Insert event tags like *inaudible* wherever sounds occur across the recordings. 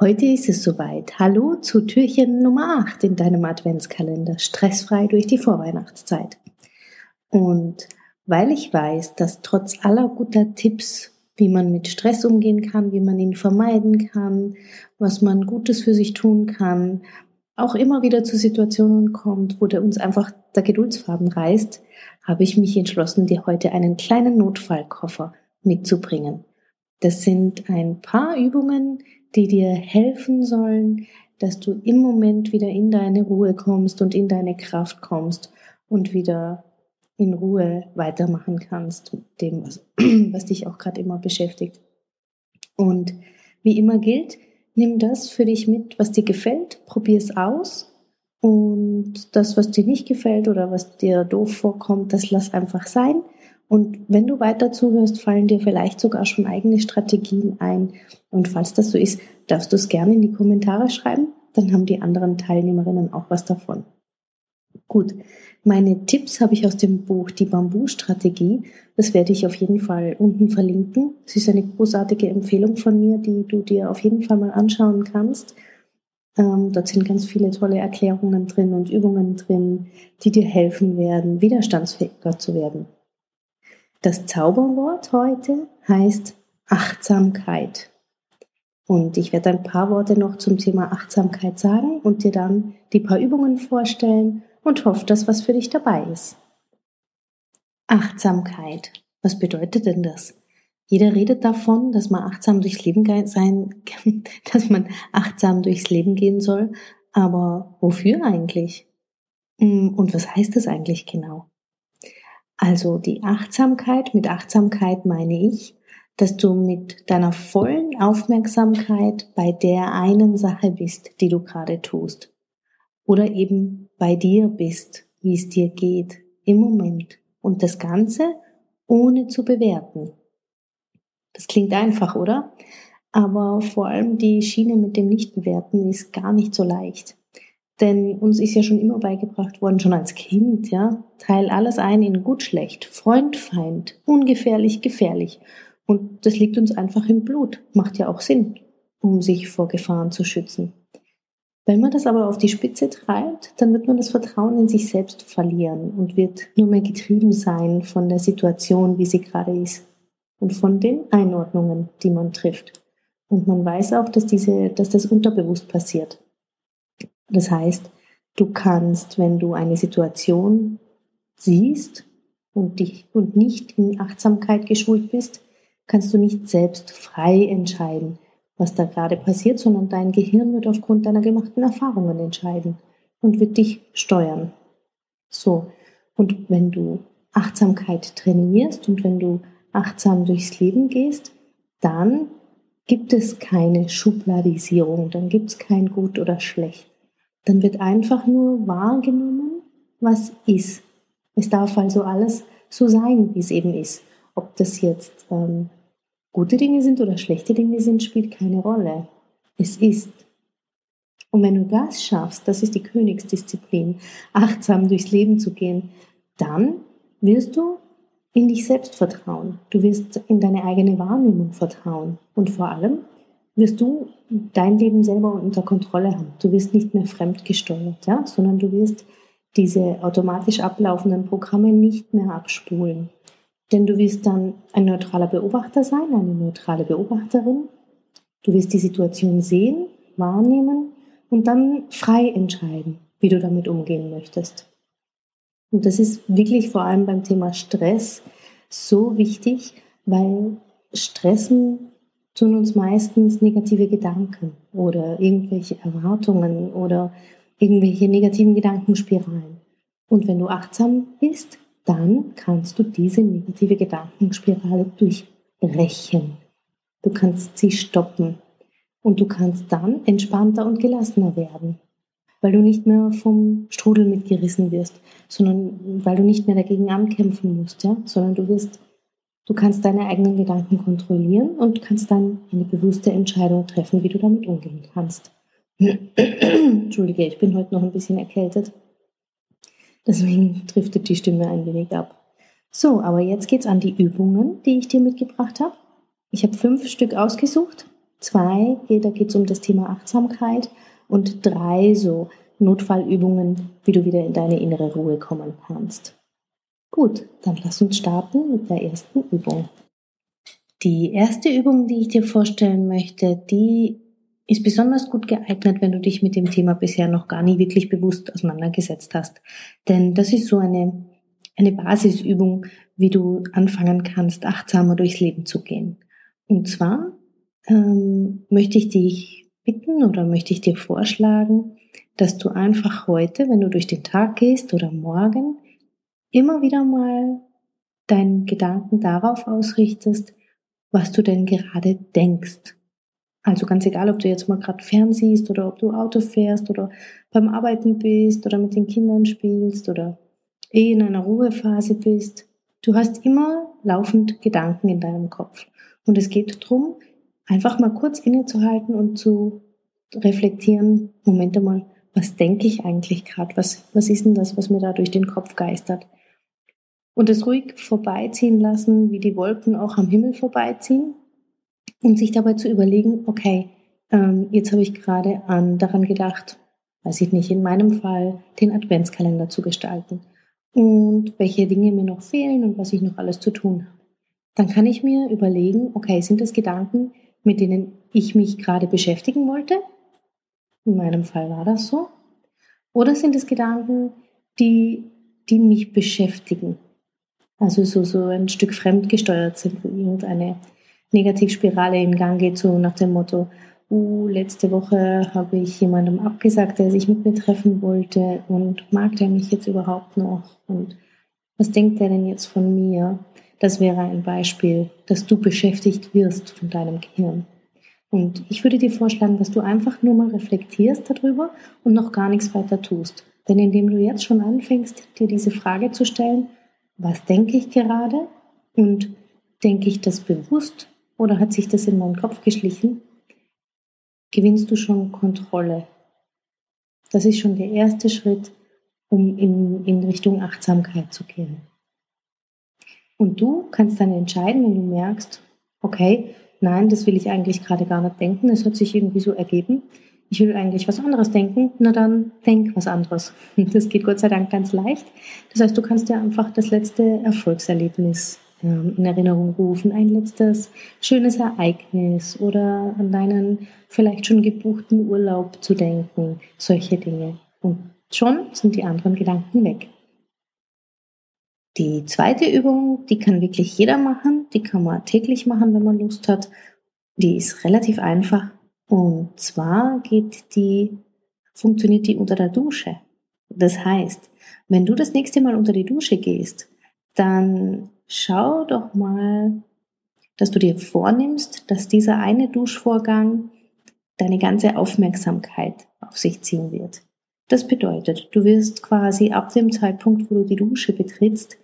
Heute ist es soweit. Hallo zu Türchen Nummer 8 in deinem Adventskalender. Stressfrei durch die Vorweihnachtszeit. Und weil ich weiß, dass trotz aller guter Tipps, wie man mit Stress umgehen kann, wie man ihn vermeiden kann, was man Gutes für sich tun kann, auch immer wieder zu Situationen kommt, wo der uns einfach der Geduldsfaden reißt, habe ich mich entschlossen, dir heute einen kleinen Notfallkoffer mitzubringen. Das sind ein paar Übungen, die dir helfen sollen, dass du im Moment wieder in deine Ruhe kommst und in deine Kraft kommst und wieder in Ruhe weitermachen kannst dem, was, *clears throat* was dich auch gerade immer beschäftigt. Und wie immer gilt, nimm das für dich mit, was dir gefällt, probier es aus und das, was dir nicht gefällt oder was dir doof vorkommt, das lass einfach sein. Und wenn du weiter zuhörst, fallen dir vielleicht sogar schon eigene Strategien ein. Und falls das so ist, darfst du es gerne in die Kommentare schreiben. Dann haben die anderen Teilnehmerinnen auch was davon. Gut, meine Tipps habe ich aus dem Buch Die Bambu-Strategie. Das werde ich auf jeden Fall unten verlinken. Es ist eine großartige Empfehlung von mir, die du dir auf jeden Fall mal anschauen kannst. Ähm, dort sind ganz viele tolle Erklärungen drin und Übungen drin, die dir helfen werden, widerstandsfähiger zu werden. Das Zauberwort heute heißt Achtsamkeit. Und ich werde ein paar Worte noch zum Thema Achtsamkeit sagen und dir dann die paar Übungen vorstellen und hoffe, dass was für dich dabei ist. Achtsamkeit. Was bedeutet denn das? Jeder redet davon, dass man achtsam durchs Leben sein, *laughs* dass man achtsam durchs Leben gehen soll. Aber wofür eigentlich? Hm, und was heißt das eigentlich genau? Also die Achtsamkeit, mit Achtsamkeit meine ich, dass du mit deiner vollen Aufmerksamkeit bei der einen Sache bist, die du gerade tust. Oder eben bei dir bist, wie es dir geht, im Moment. Und das Ganze ohne zu bewerten. Das klingt einfach, oder? Aber vor allem die Schiene mit dem Nichtbewerten ist gar nicht so leicht. Denn uns ist ja schon immer beigebracht worden, schon als Kind, ja, teil alles ein in gut, schlecht, Freund, Feind, ungefährlich, gefährlich. Und das liegt uns einfach im Blut. Macht ja auch Sinn, um sich vor Gefahren zu schützen. Wenn man das aber auf die Spitze treibt, dann wird man das Vertrauen in sich selbst verlieren und wird nur mehr getrieben sein von der Situation, wie sie gerade ist und von den Einordnungen, die man trifft. Und man weiß auch, dass diese, dass das unterbewusst passiert. Das heißt, du kannst, wenn du eine Situation siehst und dich und nicht in Achtsamkeit geschult bist, kannst du nicht selbst frei entscheiden, was da gerade passiert, sondern dein Gehirn wird aufgrund deiner gemachten Erfahrungen entscheiden und wird dich steuern. So. Und wenn du Achtsamkeit trainierst und wenn du achtsam durchs Leben gehst, dann gibt es keine Schubladisierung, dann gibt es kein gut oder schlecht, dann wird einfach nur wahrgenommen, was ist. Es darf also alles so sein, wie es eben ist. Ob das jetzt ähm, gute Dinge sind oder schlechte Dinge sind, spielt keine Rolle. Es ist. Und wenn du das schaffst, das ist die Königsdisziplin, achtsam durchs Leben zu gehen, dann wirst du in dich selbst vertrauen. Du wirst in deine eigene Wahrnehmung vertrauen. Und vor allem wirst du dein Leben selber unter Kontrolle haben. Du wirst nicht mehr fremdgesteuert, ja, sondern du wirst diese automatisch ablaufenden Programme nicht mehr abspulen. Denn du wirst dann ein neutraler Beobachter sein, eine neutrale Beobachterin. Du wirst die Situation sehen, wahrnehmen und dann frei entscheiden, wie du damit umgehen möchtest. Und das ist wirklich vor allem beim Thema Stress so wichtig, weil Stressen tun uns meistens negative Gedanken oder irgendwelche Erwartungen oder irgendwelche negativen Gedankenspiralen. Und wenn du achtsam bist, dann kannst du diese negative Gedankenspirale durchbrechen. Du kannst sie stoppen und du kannst dann entspannter und gelassener werden, weil du nicht mehr vom Strudel mitgerissen wirst, sondern weil du nicht mehr dagegen ankämpfen musst, ja, sondern du wirst Du kannst deine eigenen Gedanken kontrollieren und kannst dann eine bewusste Entscheidung treffen, wie du damit umgehen kannst. *clears throat* Entschuldige, ich bin heute noch ein bisschen erkältet. Deswegen driftet die Stimme ein wenig ab. So, aber jetzt geht's an die Übungen, die ich dir mitgebracht habe. Ich habe fünf Stück ausgesucht zwei, da geht es um das Thema Achtsamkeit und drei so Notfallübungen, wie du wieder in deine innere Ruhe kommen kannst. Gut, dann lass uns starten mit der ersten Übung. Die erste Übung, die ich dir vorstellen möchte, die ist besonders gut geeignet, wenn du dich mit dem Thema bisher noch gar nie wirklich bewusst auseinandergesetzt hast. Denn das ist so eine, eine Basisübung, wie du anfangen kannst, achtsamer durchs Leben zu gehen. Und zwar ähm, möchte ich dich bitten oder möchte ich dir vorschlagen, dass du einfach heute, wenn du durch den Tag gehst oder morgen, immer wieder mal deinen Gedanken darauf ausrichtest, was du denn gerade denkst. Also ganz egal, ob du jetzt mal gerade fernsiehst oder ob du Auto fährst oder beim Arbeiten bist oder mit den Kindern spielst oder eh in einer Ruhephase bist. Du hast immer laufend Gedanken in deinem Kopf. Und es geht darum, einfach mal kurz innezuhalten und zu reflektieren, Moment einmal, was denke ich eigentlich gerade? Was, was ist denn das, was mir da durch den Kopf geistert? Und es ruhig vorbeiziehen lassen, wie die Wolken auch am Himmel vorbeiziehen und sich dabei zu überlegen, okay, ähm, jetzt habe ich gerade an, daran gedacht, weiß ich nicht, in meinem Fall den Adventskalender zu gestalten und welche Dinge mir noch fehlen und was ich noch alles zu tun habe. Dann kann ich mir überlegen, okay, sind das Gedanken, mit denen ich mich gerade beschäftigen wollte? In meinem Fall war das so. Oder sind es Gedanken, die, die mich beschäftigen? Also so, so ein Stück fremdgesteuert sind, wo irgendeine Negativspirale in Gang geht, so nach dem Motto, uh, letzte Woche habe ich jemandem abgesagt, der sich mit mir treffen wollte und mag der mich jetzt überhaupt noch und was denkt der denn jetzt von mir? Das wäre ein Beispiel, dass du beschäftigt wirst von deinem Gehirn. Und ich würde dir vorschlagen, dass du einfach nur mal reflektierst darüber und noch gar nichts weiter tust. Denn indem du jetzt schon anfängst, dir diese Frage zu stellen, was denke ich gerade und denke ich das bewusst oder hat sich das in meinen Kopf geschlichen, gewinnst du schon Kontrolle. Das ist schon der erste Schritt, um in, in Richtung Achtsamkeit zu gehen. Und du kannst dann entscheiden, wenn du merkst, okay, nein, das will ich eigentlich gerade gar nicht denken, es hat sich irgendwie so ergeben, ich will eigentlich was anderes denken, na dann denk was anderes. *laughs* Das geht Gott sei Dank ganz leicht. Das heißt, du kannst dir einfach das letzte Erfolgserlebnis ähm, in Erinnerung rufen, ein letztes schönes Ereignis oder an deinen vielleicht schon gebuchten Urlaub zu denken, solche Dinge. Und schon sind die anderen Gedanken weg. Die zweite Übung, die kann wirklich jeder machen, die kann man täglich machen, wenn man Lust hat. Die ist relativ einfach und zwar geht die, funktioniert die unter der Dusche. Das heißt, wenn du das nächste Mal unter die Dusche gehst, dann schau doch mal, dass du dir vornimmst, dass dieser eine Duschvorgang deine ganze Aufmerksamkeit auf sich ziehen wird. Das bedeutet, du wirst quasi ab dem Zeitpunkt, wo du die Dusche betrittst,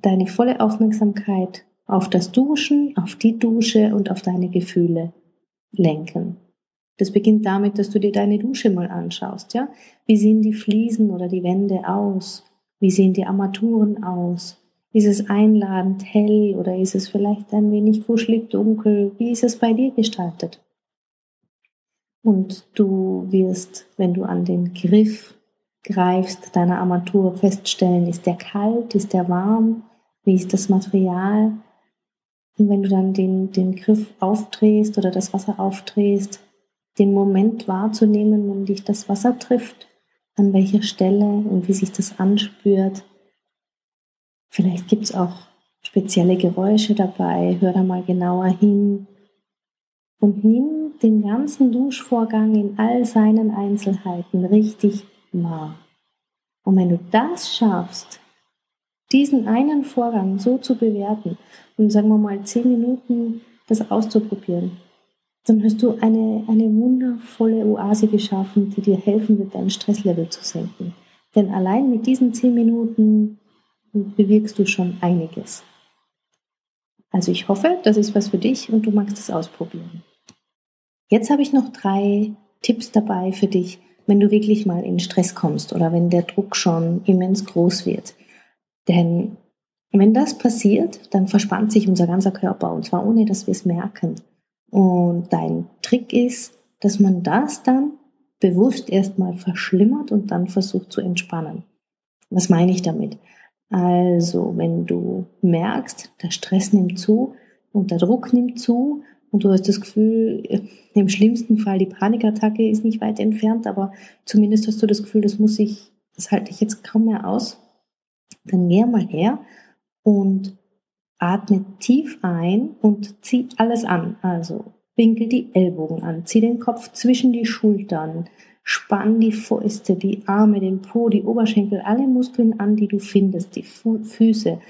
deine volle Aufmerksamkeit auf das Duschen, auf die Dusche und auf deine Gefühle lenken. Das beginnt damit, dass du dir deine Dusche mal anschaust, ja? Wie sehen die Fliesen oder die Wände aus? Wie sehen die Armaturen aus? Ist es einladend hell oder ist es vielleicht ein wenig kuschelig dunkel? Wie ist es bei dir gestaltet? Und du wirst, wenn du an den Griff greifst, deiner Armatur feststellen, ist der kalt, ist der warm, wie ist das Material? Und wenn du dann den, den Griff aufdrehst oder das Wasser aufdrehst, den Moment wahrzunehmen, wenn dich das Wasser trifft, an welcher Stelle und wie sich das anspürt. Vielleicht gibt es auch spezielle Geräusche dabei, hör da mal genauer hin und nimm den ganzen Duschvorgang in all seinen Einzelheiten richtig wahr. Und wenn du das schaffst, diesen einen Vorgang so zu bewerten und sagen wir mal zehn Minuten das auszuprobieren, dann hast du eine, eine wundervolle Oase geschaffen, die dir helfen wird, dein Stresslevel zu senken. Denn allein mit diesen zehn Minuten bewirkst du schon einiges. Also ich hoffe, das ist was für dich und du magst es ausprobieren. Jetzt habe ich noch drei Tipps dabei für dich, wenn du wirklich mal in Stress kommst oder wenn der Druck schon immens groß wird. Denn wenn das passiert, dann verspannt sich unser ganzer Körper und zwar ohne, dass wir es merken. Und dein Trick ist, dass man das dann bewusst erstmal verschlimmert und dann versucht zu entspannen. Was meine ich damit? Also, wenn du merkst, der Stress nimmt zu und der Druck nimmt zu und du hast das Gefühl, im schlimmsten Fall die Panikattacke ist nicht weit entfernt, aber zumindest hast du das Gefühl, das muss ich, das halte ich jetzt kaum mehr aus, dann geh mal her und atme tief ein und zieh alles an. Also winkel die Ellbogen an, zieh den Kopf zwischen die Schultern, spann die Fäuste, die Arme, den Po, die Oberschenkel, alle Muskeln an, die du findest, die Fu Füße.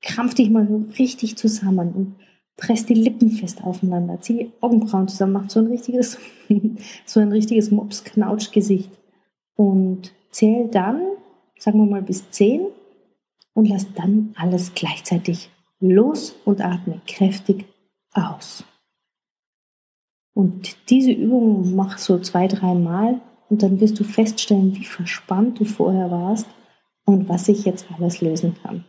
Krampf dich mal so richtig zusammen und press die Lippen fest aufeinander, zieh die Augenbrauen zusammen, mach so ein richtiges, *laughs* so ein richtiges Mops-Knautsch-Gesicht und zähl dann, sagen wir mal bis zehn und lass dann alles gleichzeitig los und atme kräftig aus. Und diese Übung mach so zwei, dreimal und dann wirst du feststellen, wie verspannt du vorher warst und was sich jetzt alles lösen kann.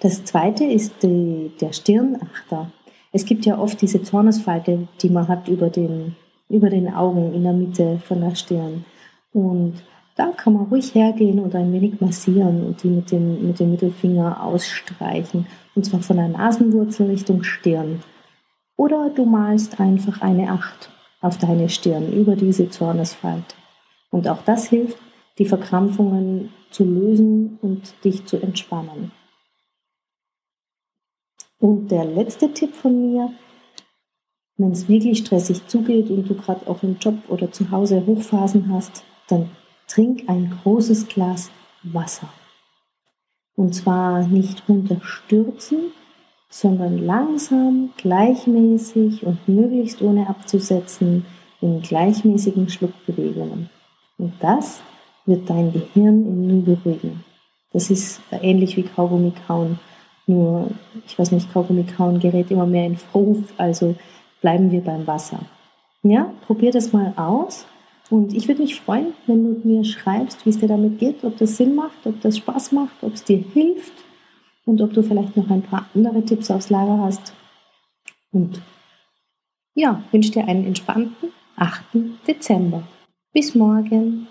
Das zweite ist die, der Stirnachter. Es gibt ja oft diese Zornesfalte, die man hat über den, über den Augen in der Mitte von der Stirn. Und da kann man ruhig hergehen und ein wenig massieren und die mit dem, mit dem Mittelfinger ausstreichen. Und zwar von der Nasenwurzel Richtung Stirn. Oder du malst einfach eine Acht auf deine Stirn über diese Zornesfalte. Und auch das hilft, die Verkrampfungen zu lösen und dich zu entspannen. Und der letzte Tipp von mir, wenn es wirklich stressig zugeht und du gerade auch im Job oder zu Hause Hochphasen hast, dann trink ein großes Glas Wasser. Und zwar nicht runterstürzen, sondern langsam, gleichmäßig und möglichst ohne abzusetzen in gleichmäßigen Schluckbewegungen. Und das wird dein Gehirn im Nu beruhigen. Das ist ähnlich wie Kaugummi kauen. Nur, ich weiß nicht, Kaugummi kauen gerät immer mehr in Verruf, also bleiben wir beim Wasser. Ja, probier das mal aus und ich würde mich freuen, wenn du mir schreibst, wie es dir damit geht, ob das Sinn macht, ob das Spaß macht, ob es dir hilft und ob du vielleicht noch ein paar andere Tipps aufs Lager hast. Und ja, wünsche dir einen entspannten 8. Dezember. Bis morgen.